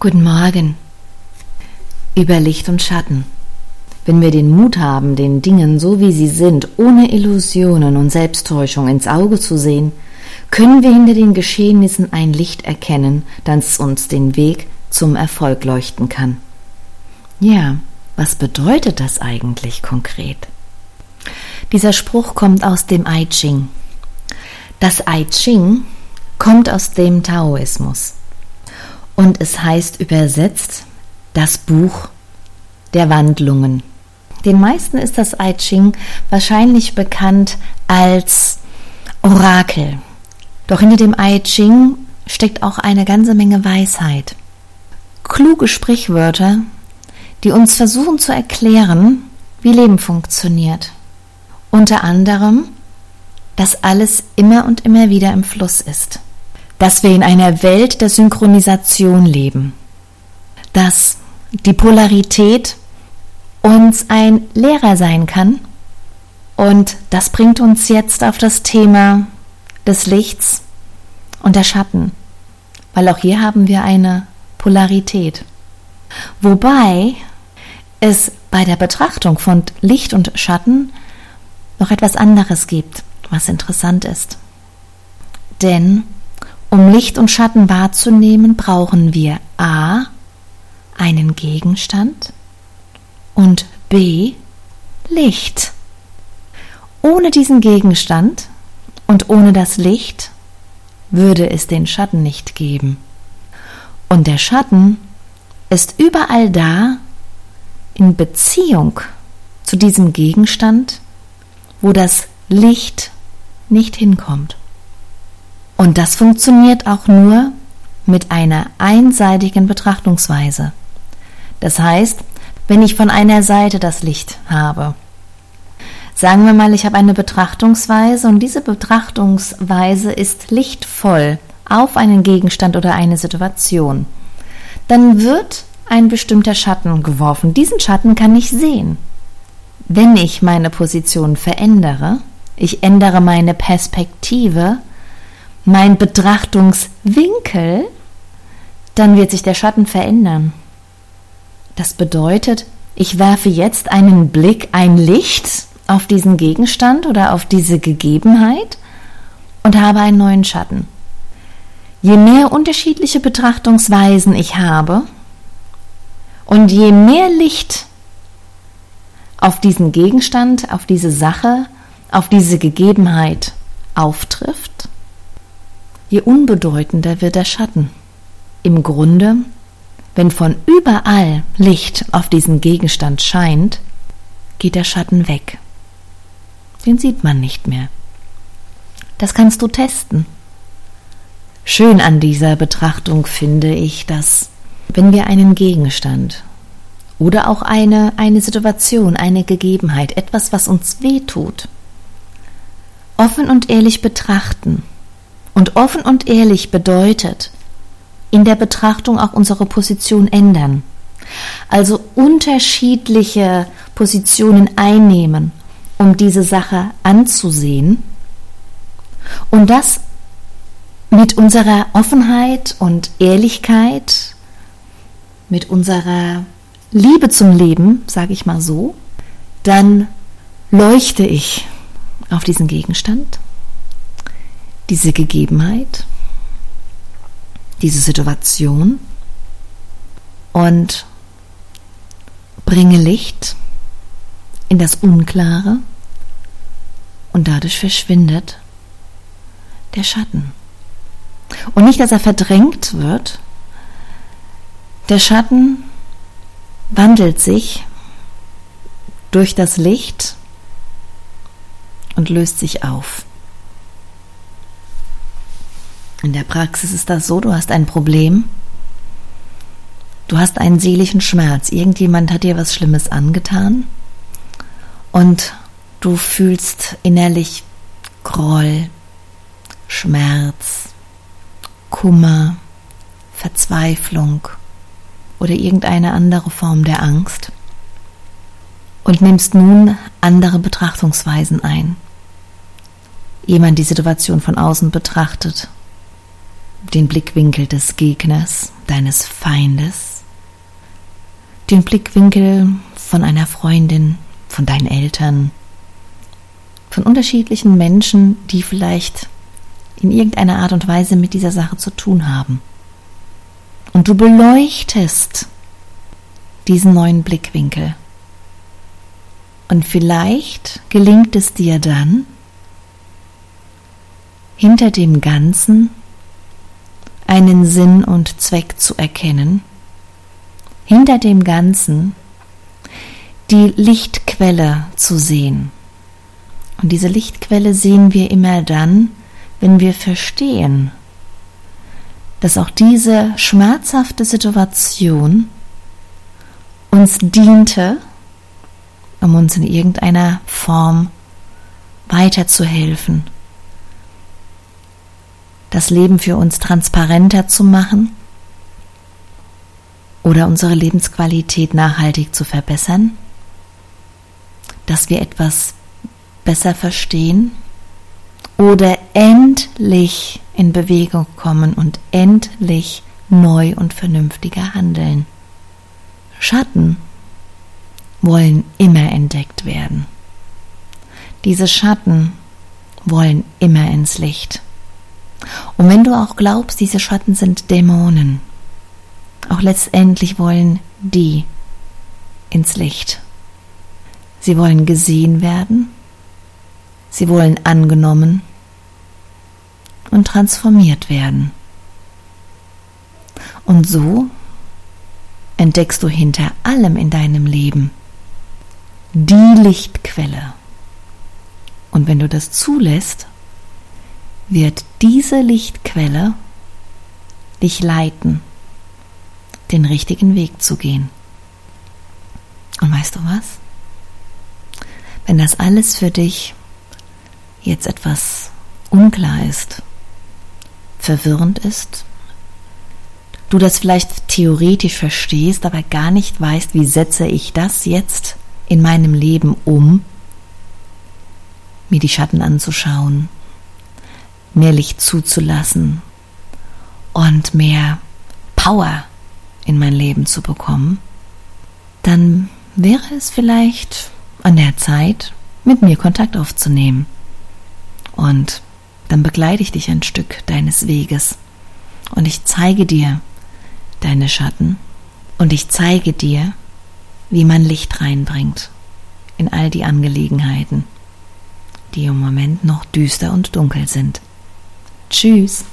Guten Morgen. Über Licht und Schatten. Wenn wir den Mut haben, den Dingen so wie sie sind, ohne Illusionen und Selbsttäuschung ins Auge zu sehen, können wir hinter den Geschehnissen ein Licht erkennen, das uns den Weg zum Erfolg leuchten kann. Ja, was bedeutet das eigentlich konkret? Dieser Spruch kommt aus dem I Ching. Das I Ching kommt aus dem Taoismus und es heißt übersetzt das Buch der Wandlungen. Den meisten ist das I Ching wahrscheinlich bekannt als Orakel. Doch hinter dem I Ching steckt auch eine ganze Menge Weisheit. Kluge Sprichwörter, die uns versuchen zu erklären, wie Leben funktioniert. Unter anderem, dass alles immer und immer wieder im Fluss ist dass wir in einer Welt der Synchronisation leben, dass die Polarität uns ein Lehrer sein kann und das bringt uns jetzt auf das Thema des Lichts und der Schatten, weil auch hier haben wir eine Polarität. Wobei es bei der Betrachtung von Licht und Schatten noch etwas anderes gibt, was interessant ist. Denn um Licht und Schatten wahrzunehmen, brauchen wir a. einen Gegenstand und b. Licht. Ohne diesen Gegenstand und ohne das Licht würde es den Schatten nicht geben. Und der Schatten ist überall da in Beziehung zu diesem Gegenstand, wo das Licht nicht hinkommt. Und das funktioniert auch nur mit einer einseitigen Betrachtungsweise. Das heißt, wenn ich von einer Seite das Licht habe, sagen wir mal, ich habe eine Betrachtungsweise und diese Betrachtungsweise ist lichtvoll auf einen Gegenstand oder eine Situation, dann wird ein bestimmter Schatten geworfen. Diesen Schatten kann ich sehen. Wenn ich meine Position verändere, ich ändere meine Perspektive, mein Betrachtungswinkel, dann wird sich der Schatten verändern. Das bedeutet, ich werfe jetzt einen Blick, ein Licht auf diesen Gegenstand oder auf diese Gegebenheit und habe einen neuen Schatten. Je mehr unterschiedliche Betrachtungsweisen ich habe und je mehr Licht auf diesen Gegenstand, auf diese Sache, auf diese Gegebenheit auftrifft, je unbedeutender wird der Schatten. Im Grunde, wenn von überall Licht auf diesen Gegenstand scheint, geht der Schatten weg. Den sieht man nicht mehr. Das kannst du testen. Schön an dieser Betrachtung finde ich, dass wenn wir einen Gegenstand oder auch eine, eine Situation, eine Gegebenheit, etwas, was uns weh tut, offen und ehrlich betrachten, und offen und ehrlich bedeutet, in der Betrachtung auch unsere Position ändern. Also unterschiedliche Positionen einnehmen, um diese Sache anzusehen. Und das mit unserer Offenheit und Ehrlichkeit, mit unserer Liebe zum Leben, sage ich mal so, dann leuchte ich auf diesen Gegenstand diese Gegebenheit, diese Situation und bringe Licht in das Unklare und dadurch verschwindet der Schatten. Und nicht, dass er verdrängt wird, der Schatten wandelt sich durch das Licht und löst sich auf. In der Praxis ist das so, du hast ein Problem, du hast einen seelischen Schmerz, irgendjemand hat dir was Schlimmes angetan. Und du fühlst innerlich Groll, Schmerz, Kummer, Verzweiflung oder irgendeine andere Form der Angst und nimmst nun andere Betrachtungsweisen ein. Jemand die Situation von außen betrachtet den Blickwinkel des Gegners, deines Feindes, den Blickwinkel von einer Freundin, von deinen Eltern, von unterschiedlichen Menschen, die vielleicht in irgendeiner Art und Weise mit dieser Sache zu tun haben. Und du beleuchtest diesen neuen Blickwinkel. Und vielleicht gelingt es dir dann, hinter dem Ganzen einen Sinn und Zweck zu erkennen, hinter dem Ganzen die Lichtquelle zu sehen. Und diese Lichtquelle sehen wir immer dann, wenn wir verstehen, dass auch diese schmerzhafte Situation uns diente, um uns in irgendeiner Form weiterzuhelfen, das Leben für uns transparenter zu machen oder unsere Lebensqualität nachhaltig zu verbessern, dass wir etwas besser verstehen oder endlich in Bewegung kommen und endlich neu und vernünftiger handeln. Schatten wollen immer entdeckt werden. Diese Schatten wollen immer ins Licht. Und wenn du auch glaubst, diese Schatten sind Dämonen, auch letztendlich wollen die ins Licht. Sie wollen gesehen werden, sie wollen angenommen und transformiert werden. Und so entdeckst du hinter allem in deinem Leben die Lichtquelle. Und wenn du das zulässt, wird diese Lichtquelle dich leiten, den richtigen Weg zu gehen. Und weißt du was? Wenn das alles für dich jetzt etwas unklar ist, verwirrend ist, du das vielleicht theoretisch verstehst, aber gar nicht weißt, wie setze ich das jetzt in meinem Leben um, mir die Schatten anzuschauen, mehr Licht zuzulassen und mehr Power in mein Leben zu bekommen, dann wäre es vielleicht an der Zeit, mit mir Kontakt aufzunehmen. Und dann begleite ich dich ein Stück deines Weges und ich zeige dir deine Schatten und ich zeige dir, wie man Licht reinbringt in all die Angelegenheiten, die im Moment noch düster und dunkel sind. Tschüss.